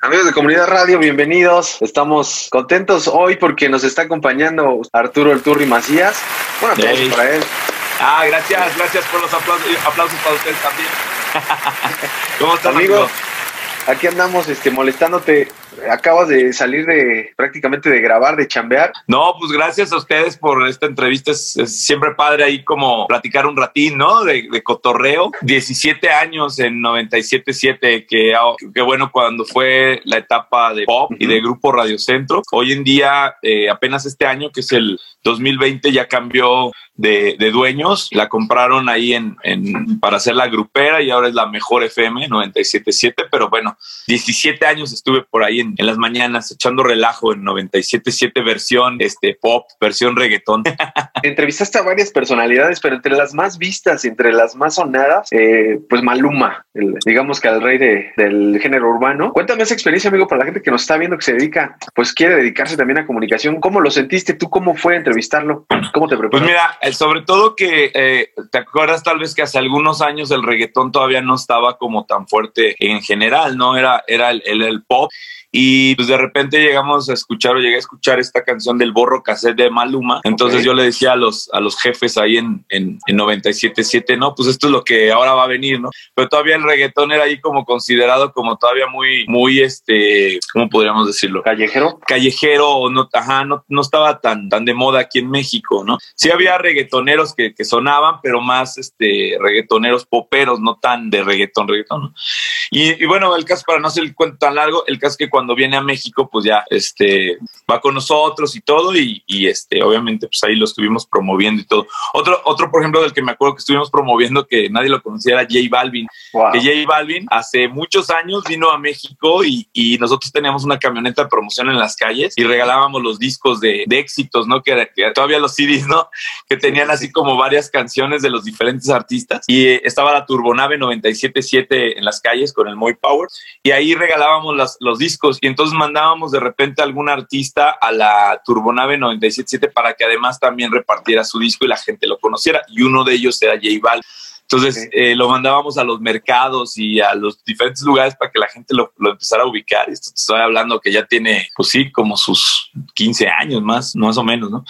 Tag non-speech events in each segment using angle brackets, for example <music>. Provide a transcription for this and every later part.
Amigos de Comunidad Radio, bienvenidos. Estamos contentos hoy porque nos está acompañando Arturo El Turri Macías. Un aplauso Hey. para él. Ah, gracias, gracias por los aplausos, aplausos para ustedes también. <laughs> ¿Cómo Amigo, amigo? aquí andamos este, molestándote. Acabas de salir de prácticamente de grabar, de chambear. No, pues gracias a ustedes por esta entrevista. Es, es siempre padre ahí como platicar un ratín, ¿no? De, de cotorreo. 17 años en 97.7, que, que bueno cuando fue la etapa de pop y de Grupo Radio Centro. Hoy en día, eh, apenas este año, que es el 2020, ya cambió de, de dueños. La compraron ahí en, en- para hacer la grupera y ahora es la mejor FM 97.7. Pero bueno, 17 años estuve por ahí en, en las mañanas echando relajo en 97.7 versión este pop, versión reggaetón. <laughs> Entrevistaste a varias personalidades, pero entre las más vistas, entre las más sonadas, eh, pues Maluma, el- digamos que al rey de- del género urbano. Cuéntame esa experiencia, amigo, para la gente que nos está viendo, que se dedica, pues quiere dedicarse también a comunicación. ¿Cómo lo sentiste tú? ¿Cómo fue entrevistarlo? ¿Cómo te Pues preparaste? mira, eh, sobre todo que eh, te acuerdas tal vez que hace algunos años el reggaetón todavía no estaba como tan fuerte en general, ¿no? Era, era el, el- el pop. Y pues de repente llegamos a escuchar o llegué a escuchar esta canción del borro cassette de Maluma. Entonces yo le decía a los, a los jefes ahí en, en, en 97.7, no, pues esto es lo que ahora va a venir, ¿no? Pero todavía el reggaetón era ahí como considerado como todavía muy, muy, este, ¿cómo podríamos decirlo? Callejero. callejero no, ajá, no, no estaba tan, tan de moda aquí en México, ¿no? Sí había reggaetoneros que, que sonaban, pero más este reggaetoneros poperos, no tan de reggaetón, reggaetón, ¿no? Y, y bueno, el caso, para no hacer el cuento tan largo, el caso es que cuando viene a México, pues ya este va con nosotros y todo, y, y, este, obviamente, pues ahí lo estuvimos promoviendo y todo. Otro, otro, por ejemplo, del que me acuerdo que estuvimos promoviendo que nadie lo conocía era J Balvin Wow. que J Balvin hace muchos años vino a México y, y nosotros teníamos una camioneta de promoción en las calles y regalábamos los discos de, de éxitos, ¿no? Que, que todavía los CDs, ¿no? Que tenían así como varias canciones de los diferentes artistas y eh, estaba la Turbonave 97.7 en las calles con el Moy Power y ahí regalábamos las- los discos y entonces mandábamos de repente a algún artista a la Turbonave 97.7 para que además también repartiera su disco y la gente lo conociera y uno de ellos era J. Entonces eh, lo mandábamos a los mercados y a los diferentes lugares para que la gente lo, lo empezara a ubicar. Esto te estoy hablando que ya tiene, pues sí, como sus 15 años más, más o menos, ¿no?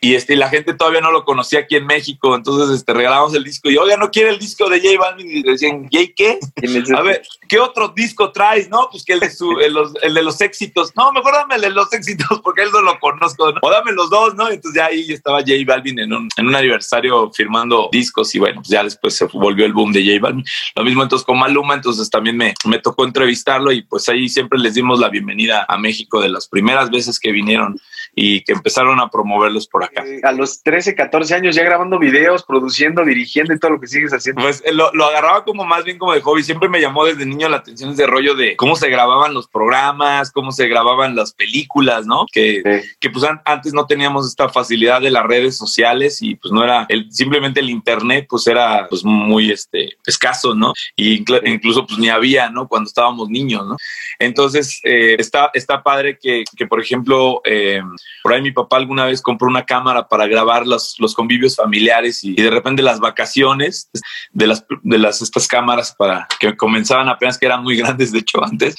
Y este, y la gente todavía no lo conocía aquí en México. Entonces este, regalábamos el disco y, oiga, ¿no quiere el disco de J Balvin? Y decían, ¿J qué? ¿Quién es A este? ver, ¿qué otro disco traes? No, pues que el de, su- el, los- el de los éxitos. No, mejor dame el de los éxitos porque él no lo conozco. ¿no? O dame los dos, ¿no? Entonces ya ahí estaba J Balvin en un, en un aniversario firmando discos y bueno, pues ya después se volvió el boom de J Balvin. Lo mismo entonces con Maluma, entonces también me, me tocó entrevistarlo y pues ahí siempre les dimos la bienvenida a México de las primeras veces que vinieron y que empezaron a promoverlos por acá. Eh, a los 13, 14 años ya grabando videos, produciendo, dirigiendo y todo lo que sigues haciendo. Pues eh, lo, lo agarraba como más bien como de hobby. Siempre me llamó desde niño la atención ese rollo de cómo se grababan los programas, cómo se grababan las películas, ¿no? Que, Sí. que pues an- antes no teníamos esta facilidad de las redes sociales y pues no era el, simplemente el internet pues era pues muy este escaso, ¿no? Y inclu- incluso pues ni había, ¿no? Cuando estábamos niños, ¿no? Entonces eh, está, está padre que, que por ejemplo, eh, por ahí mi papá alguna vez compró una cámara para grabar los, los convivios familiares y, y de repente las vacaciones de las, de las estas cámaras para que comenzaban apenas que eran muy grandes, de hecho, antes.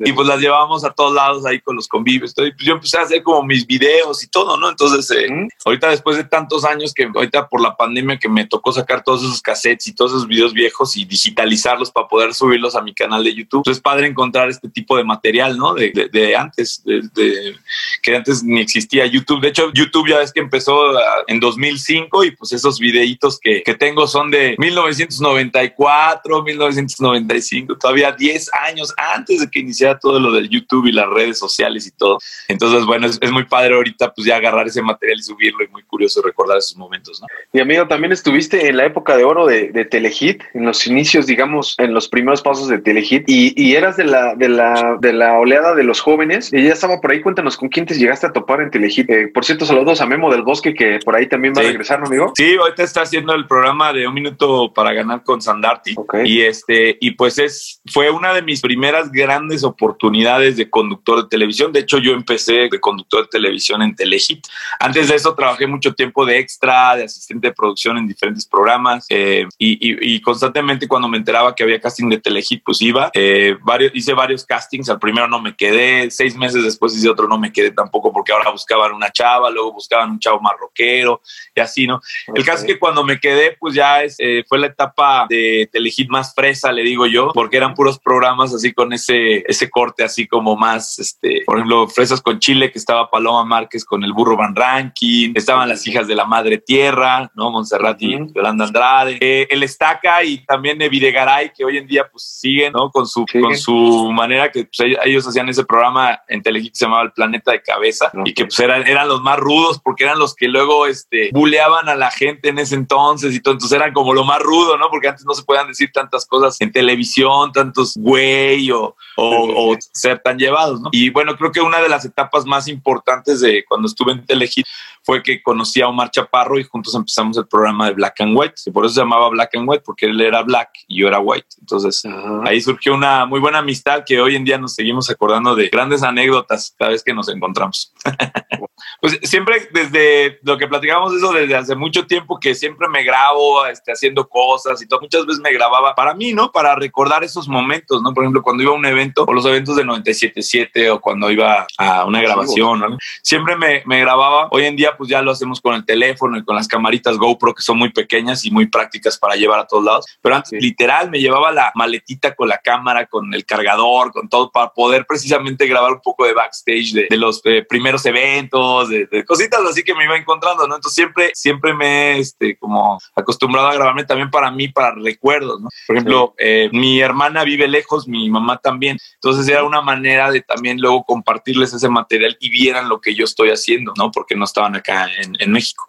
Y pues las llevábamos a todos lados ahí con los convivios. Entonces, pues, yo empecé a hacer como mis videos y todo, ¿no? Entonces, eh, ¿Mm? ahorita después de tantos años que ahorita por la pandemia que me tocó sacar todos esos cassettes y todos esos videos viejos y digitalizarlos para poder subirlos a mi canal de YouTube, pues es padre encontrar este tipo de material, ¿no? De, de- de antes, de, de- que antes ni existía YouTube. De hecho, YouTube ya ves que empezó ah, en 2005 y pues esos videitos que, que tengo son de 1994, 1995, todavía 10 años antes de que iniciara todo lo del YouTube y las redes sociales y todo. Entonces, bueno, es, es muy padre ahorita pues ya agarrar ese material y subirlo y muy curioso recordar esos momentos, ¿no? Y amigo, también estuviste en la época de oro de, de Telehit, en los inicios, digamos, en los primeros pasos de Telehit, y, y eras de la, de, la, de la oleada de los jóvenes, y ya estaba por ahí, cuéntanos con quién te llegaste a topar en Telehit. Eh, por cierto, saludos a Memo del Bosque, que por ahí también va Sí. a regresar, ¿no, amigo? Sí, ahorita está haciendo el programa de un minuto para ganar con Sandarti. Ok. Y este, y pues es, fue una de mis primeras grandes oportunidades de conductor de televisión. De hecho, yo empecé de conductor de televisión en Telehit. Antes de eso trabajé mucho tiempo de extra, de asistente de producción en diferentes programas eh, y, constantemente cuando me enteraba que había casting de Telehit, pues iba. Eh, varios, hice varios castings. Al primero no me quedé, seis meses después hice otro, no me quedé tampoco porque ahora buscaban una chava, luego buscaban un chavo más rockero y así, ¿no? El caso es que cuando me quedé, pues ya es, eh, fue la etapa de Telehit más fresa, le digo yo, porque eran puros programas así con ese, ese corte así como más, este, por ejemplo, Fresas con Chile, que estaba Paloma Márquez con el burro Van Ranking, estaban las hijas de la madre tierra, ¿no? Montserrat y Yolanda Andrade, eh, el Estaca y también Videgaray, que hoy en día pues siguen, ¿no? Con su, con su manera que pues, ellos hacían ese programa en Telehit que se llamaba El Planeta de Cabeza y que pues eran, eran los más rudos porque eran los que luego, este, buleaban a la gente en ese entonces y todo, entonces eran como lo más rudo, ¿no? Porque antes no se podían decir tantas cosas en televisión, tantos güey o, o, ser tan llevados, ¿no? Y bueno, creo que una de las etapas más importantes de cuando estuve en Telehit fue que conocí a Omar Chaparro y juntos empezamos el programa de Black and White. Y por eso se llamaba Black and White, porque él era black y yo era white. Entonces ahí surgió una muy buena amistad que hoy en día nos seguimos acordando de grandes anécdotas cada vez que nos encontramos. <laughs> pues siempre desde lo que platicamos eso desde hace mucho tiempo que siempre me grabo este, haciendo cosas y todo. Muchas veces me grababa para mí, ¿no? Para recordar esos momentos, ¿no? Por ejemplo, cuando iba a un evento o los eventos de 97.7 o cuando iba a una grabación, ¿no? Siempre me, me grababa. Hoy en día pues ya lo hacemos con el teléfono y con las camaritas GoPro que son muy pequeñas y muy prácticas para llevar a todos lados. Pero antes, literal, me llevaba la maletita con la cámara, con el cargador, con todo, para poder precisamente grabar un poco de backstage de, los eh, primeros eventos, de, cositas así que me iba encontrando, ¿no? Entonces siempre, siempre me he este, como acostumbrado a grabarme también para mí, para recuerdos, ¿no? Por ejemplo, eh, mi hermana vive lejos, mi mamá también. Entonces era una manera de también luego compartirles ese material y vieran lo que yo estoy haciendo, ¿no? Porque no estaban acá en, México.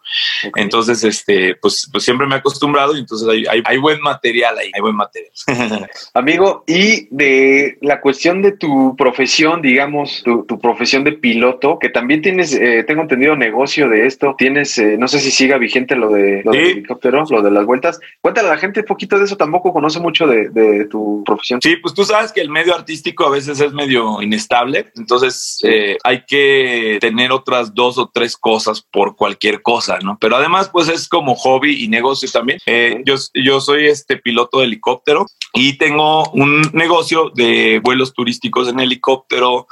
Entonces, este, pues, pues, siempre me he acostumbrado y entonces hay, buen material ahí, hay buen material. <laughs> Amigo, y de la cuestión de tu profesión, digamos, tu, profesión de piloto, que también tienes, eh, tengo entendido, negocio de esto, tienes, eh, no sé si siga vigente lo de lo helicóptero, lo de las vueltas. Cuéntale a la gente un poquito de eso, tampoco conoce mucho de, tu profesión. Sí, pues tú sabes que el medio artístico a veces es medio inestable, entonces eh, hay que tener otras dos o tres cosas por cualquier cosa, ¿no? Pero además, pues es como hobby y negocio también. Eh, yo, yo soy este piloto de helicóptero y tengo un negocio de vuelos turísticos en helicóptero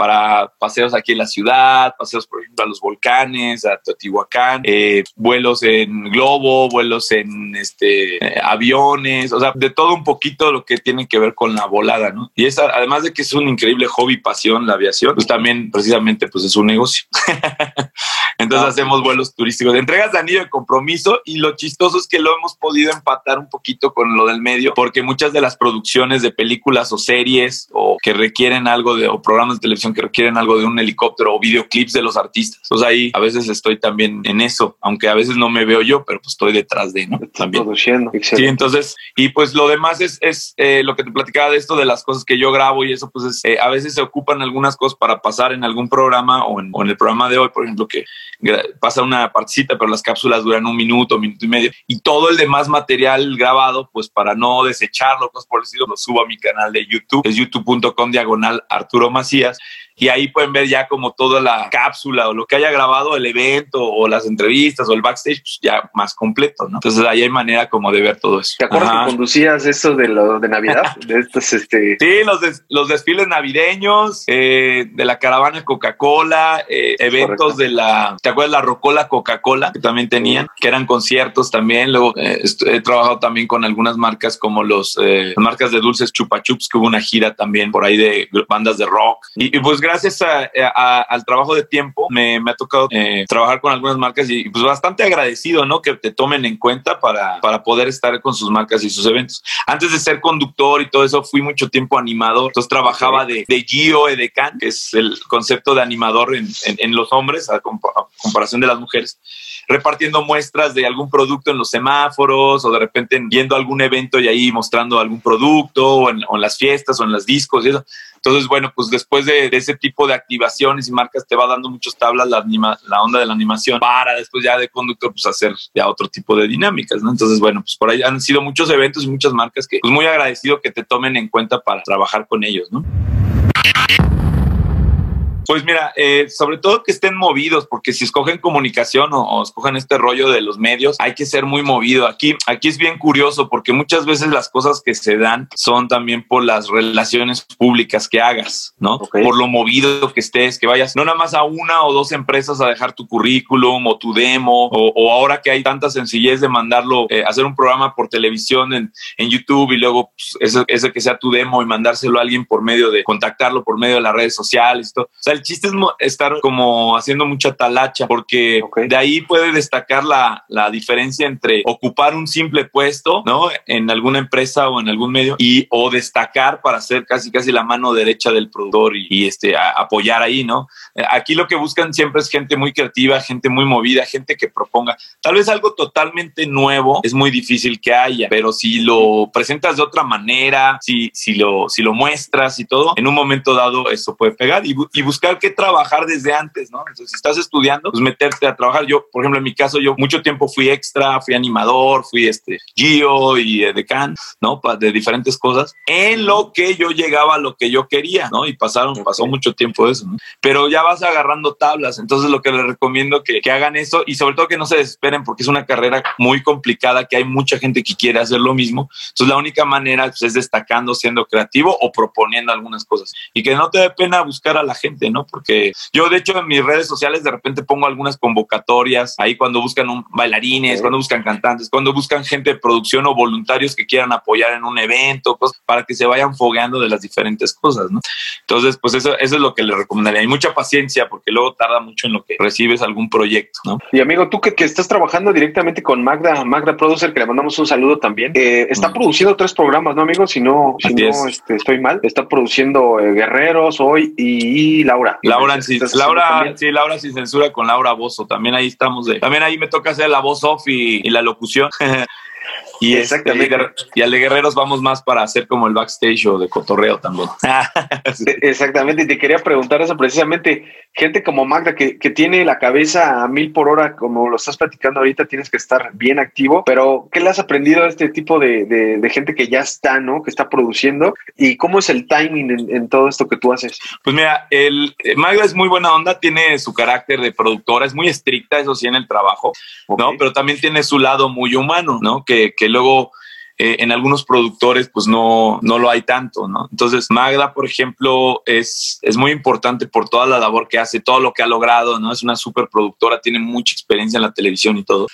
para paseos aquí en la ciudad, paseos, por ejemplo, a los volcanes, a Teotihuacán, eh, vuelos en globo, vuelos en este, eh, aviones, o sea, de todo un poquito lo que tiene que ver con la volada, ¿no? Y es, además de que es un increíble hobby, pasión, la aviación, pues también precisamente pues es un negocio. <laughs> Entonces ah, hacemos vuelos turísticos, entregas de anillo de compromiso y lo chistoso es que lo hemos podido empatar un poquito con lo del medio, porque muchas de las producciones de películas o series o que requieren algo de, o programas de televisión que requieren algo de un helicóptero o videoclips de los artistas. Entonces ahí a veces estoy también en eso, aunque a veces no me veo yo, pero pues estoy detrás de, ¿no? También. Produciendo. Sí, entonces, y pues lo demás es, es eh, lo que te platicaba de esto, de las cosas que yo grabo y eso, pues es, eh, a veces se ocupan algunas cosas para pasar en algún programa o en, el programa de hoy, por ejemplo, que pasa una partecita, pero las cápsulas duran un minuto, minuto y medio, y todo el demás material grabado, pues para no desecharlo, cosas por el estilo, lo subo a mi canal de YouTube, es youtube.com diagonal Arturo Macías, y ahí pueden ver ya como toda la cápsula o lo que haya grabado el evento o las entrevistas o el backstage pues ya más completo, ¿no? Entonces ahí hay manera como de ver todo eso. ¿Te acuerdas que conducías eso de lo de Navidad? <laughs> de estos, este... Sí, los, los desfiles navideños, eh, de la caravana Coca-Cola, eh, eventos de la, ¿te acuerdas la Rocola Coca-Cola que también tenían? Que eran conciertos también. Luego eh, he trabajado también con algunas marcas como los marcas de dulces Chupa Chups, que hubo una gira también por ahí de bandas de rock. Y, y pues gracias al trabajo de tiempo me, ha tocado eh, trabajar con algunas marcas y pues bastante agradecido, ¿no? Que te tomen en cuenta para, para poder estar con sus marcas y sus eventos. Antes de ser conductor y todo eso, fui mucho tiempo animador. Entonces trabajaba de, de Gio Edecan, que es el concepto de animador en, en, los hombres, a, comparación de las mujeres, repartiendo muestras de algún producto en los semáforos o de repente yendo a algún evento y ahí mostrando algún producto o en, o en las fiestas o en las discos y Entonces, bueno, pues después de, ese tipo de activaciones y marcas te va dando muchos tablas la, la onda de la animación para después ya de conductor pues hacer ya otro tipo de dinámicas, ¿no? Entonces, bueno, pues por ahí han sido muchos eventos y muchas marcas que pues muy agradecido que te tomen en cuenta para trabajar con ellos, ¿no? Pues mira, eh, sobre todo que estén movidos, porque si escogen comunicación o, escogen este rollo de los medios, hay que ser muy movido. Aquí, aquí es bien curioso porque muchas veces las cosas que se dan son también por las relaciones públicas que hagas, ¿no? Por lo movido que estés, que vayas no nada más a una o dos empresas a dejar tu currículum o tu demo, o, ahora que hay tanta sencillez de mandarlo, eh, hacer un programa por televisión en, en YouTube y luego pues, ese, que sea tu demo y mandárselo a alguien por medio de contactarlo por medio de las redes sociales. Todo. O sea, el chiste es estar como haciendo mucha talacha, porque de ahí puede destacar la, la, diferencia entre ocupar un simple puesto, ¿no? En alguna empresa o en algún medio y o destacar para ser casi casi la mano derecha del productor y, este apoyar ahí, ¿no? Eh, aquí lo que buscan siempre es gente muy creativa, gente muy movida, gente que proponga. Tal vez algo totalmente nuevo es muy difícil que haya, pero si lo presentas de otra manera, si, si, lo, si lo muestras y todo, en un momento dado eso puede pegar y, y buscar que trabajar desde antes, ¿no? Entonces, si estás estudiando, pues meterte a trabajar. Yo, por ejemplo, en mi caso, yo mucho tiempo fui extra, fui animador, fui este Gio y eh, decán, ¿no? De diferentes cosas, en lo que yo llegaba a lo que yo quería, ¿no? Y pasaron, pasó mucho tiempo eso, ¿no? Pero ya vas agarrando tablas, entonces lo que les recomiendo que, que hagan eso y sobre todo que no se desesperen porque es una carrera muy complicada, que hay mucha gente que quiere hacer lo mismo. Entonces, la única manera pues, es destacando, siendo creativo o proponiendo algunas cosas y que no te dé pena buscar a la gente, ¿no? Porque yo, de hecho, en mis redes sociales de repente pongo algunas convocatorias ahí cuando buscan un, bailarines, cuando buscan cantantes, cuando buscan gente de producción o voluntarios que quieran apoyar en un evento, cosas para que se vayan fogueando de las diferentes cosas, ¿no? Entonces, pues eso, eso es lo que le recomendaría. Y mucha paciencia porque luego tarda mucho en lo que recibes algún proyecto, ¿no? Y amigo, tú que, que estás trabajando directamente con Magda, Magda Producer, que le mandamos un saludo también, eh, está produciendo tres programas, ¿no, amigo? Si no, si no este, estoy mal, está produciendo eh, Guerreros hoy y Laura. Laura. sin, Laura, sí, Laura sin censura con Laura Bozo. También ahí estamos. De, también ahí me toca hacer la voz off y, y la locución. <laughs> Y, este, Exactamente. y al de Guerreros vamos más para hacer como el backstage o de cotorreo también. <laughs> Exactamente, y te quería preguntar eso precisamente. Gente como Magda que, que, tiene la cabeza a mil por hora, como lo estás platicando ahorita, tienes que estar bien activo, pero ¿qué le has aprendido a este tipo de, de, gente que ya está, ¿no? Que está produciendo y cómo es el timing en, todo esto que tú haces? Pues mira, el, eh, Magda es muy buena onda, tiene su carácter de productora, es muy estricta, eso sí, en el trabajo, ¿no? Pero también tiene su lado muy humano, ¿no? Que, que luego eh, en algunos productores pues no, no lo hay tanto, ¿no? Entonces Magda, por ejemplo, es, es muy importante por toda la labor que hace, todo lo que ha logrado, ¿no? Es una súper productora, tiene mucha experiencia en la televisión y todo.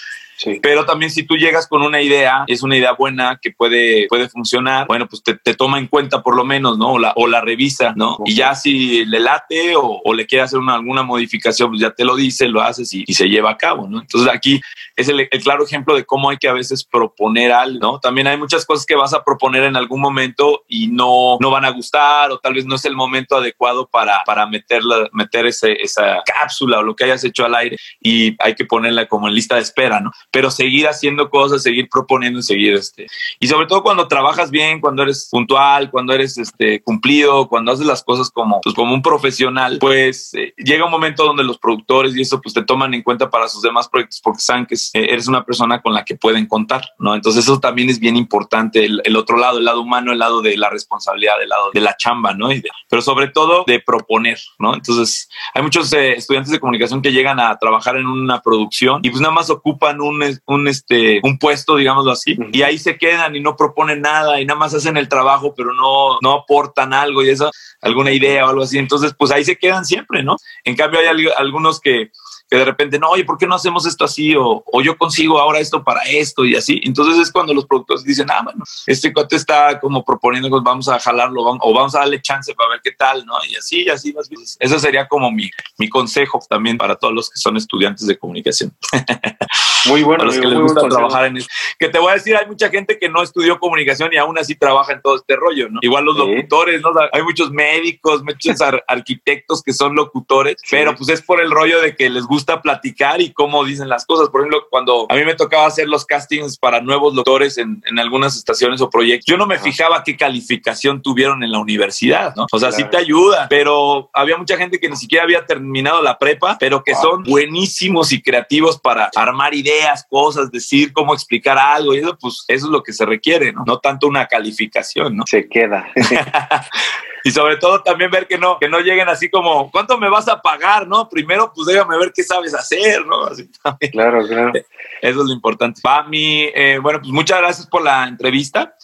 Pero también si tú llegas con una idea, es una idea buena que puede, puede funcionar, bueno, pues te, toma en cuenta por lo menos, ¿no? O la, o la revisa, ¿no? Y ya si le late o, le quiere hacer una, alguna modificación, pues ya te lo dice, lo haces y, se lleva a cabo, ¿no? Entonces aquí es el, claro ejemplo de cómo hay que a veces proponer algo, ¿no? También hay muchas cosas que vas a proponer en algún momento y no, no van a gustar o tal vez no es el momento adecuado para, para meterla, meter ese, esa cápsula o lo que hayas hecho al aire y hay que ponerla como en lista de espera, ¿no? Pero seguir haciendo cosas, seguir proponiendo y seguir este. Y sobre todo cuando trabajas bien, cuando eres puntual, cuando eres este cumplido, cuando haces las cosas como, pues, como un profesional, pues eh, llega un momento donde los productores y eso pues te toman en cuenta para sus demás proyectos porque saben que eh, eres una persona con la que pueden contar, ¿no? Entonces eso también es bien importante, el, otro lado, el lado humano, el lado de la responsabilidad, el lado de la chamba, ¿no? pero sobre todo de proponer, ¿no? Entonces hay muchos eh, estudiantes de comunicación que llegan a trabajar en una producción y pues nada más ocupan un un, este, un puesto, digámoslo así, y ahí se quedan y no proponen nada y nada más hacen el trabajo, pero no, no aportan algo y eso, alguna idea o algo así. Entonces, pues ahí se quedan siempre, ¿no? En cambio, hay algunos que que de repente, no, oye, ¿por qué no hacemos esto así? O, o, yo consigo ahora esto para esto y así. Entonces es cuando los productores dicen, ah, bueno, este cuate está como proponiendo, pues vamos a jalarlo o vamos a darle chance para ver qué tal, ¿no? Y así, y así más veces. Eso sería como mi, mi consejo también para todos los que son estudiantes de comunicación. <laughs> Muy bueno. los que les gusta trabajar en eso. Que te voy a decir, hay mucha gente que no estudió comunicación y aún así trabaja en todo este rollo, ¿no? Igual los locutores, ¿no? Hay muchos médicos, muchos <laughs> arquitectos que son locutores, pero pues es por el rollo de que les gusta platicar y cómo dicen las cosas. Por ejemplo, cuando a mí me tocaba hacer los castings para nuevos doctores en, en algunas estaciones o proyectos, yo no me fijaba qué calificación tuvieron en la universidad, ¿no? O sea, sí te ayuda, pero había mucha gente que ni siquiera había terminado la prepa, pero que son buenísimos y creativos para armar ideas, cosas, decir cómo explicar algo y eso, pues eso es lo que se requiere, ¿no? No tanto una calificación, ¿no? Se queda. <laughs> y sobre todo también ver que no, que no lleguen así como, ¿cuánto me vas a pagar? No, primero pues déjame ver qué sabes hacer, ¿no? Así también. Claro, claro. Eso es lo importante. Pami, eh, bueno, pues muchas gracias por la entrevista.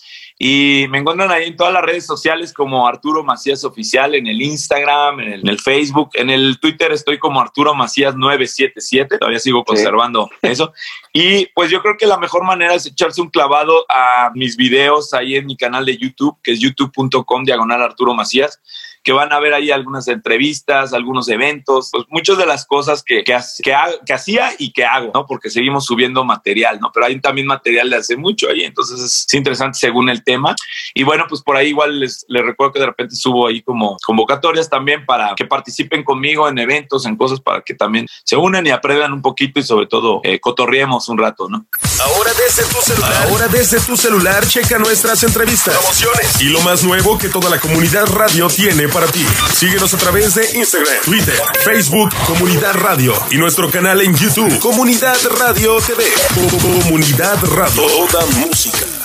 Y me encuentran ahí en todas las redes sociales como Arturo Macías Oficial, en el Instagram, en el, Facebook, en el Twitter estoy como Arturo Macías 977, todavía sigo conservando eso. Y pues yo creo que la mejor manera es echarse un clavado a mis videos ahí en mi canal de YouTube, que es youtube.com diagonal Arturo Macías que van a ver ahí algunas entrevistas, algunos eventos, pues muchas de las cosas que, que, que, hacía y que hago, ¿no? Porque seguimos subiendo material, ¿no? Pero hay también material de hace mucho ahí, entonces es interesante según el tema. Y bueno, pues por ahí igual les, les recuerdo que de repente subo ahí como convocatorias también para que participen conmigo en eventos, en cosas para que también se unan y aprendan un poquito y sobre todo eh, cotorriemos un rato, ¿no? Ahora desde tu celular. Ahora desde tu celular checa nuestras entrevistas, promociones y lo más nuevo que toda la comunidad radio tiene para ti. Síguenos a través de Instagram, Twitter, Facebook, Comunidad Radio y nuestro canal en YouTube, Comunidad Radio TV. Comunidad Radio. Toda música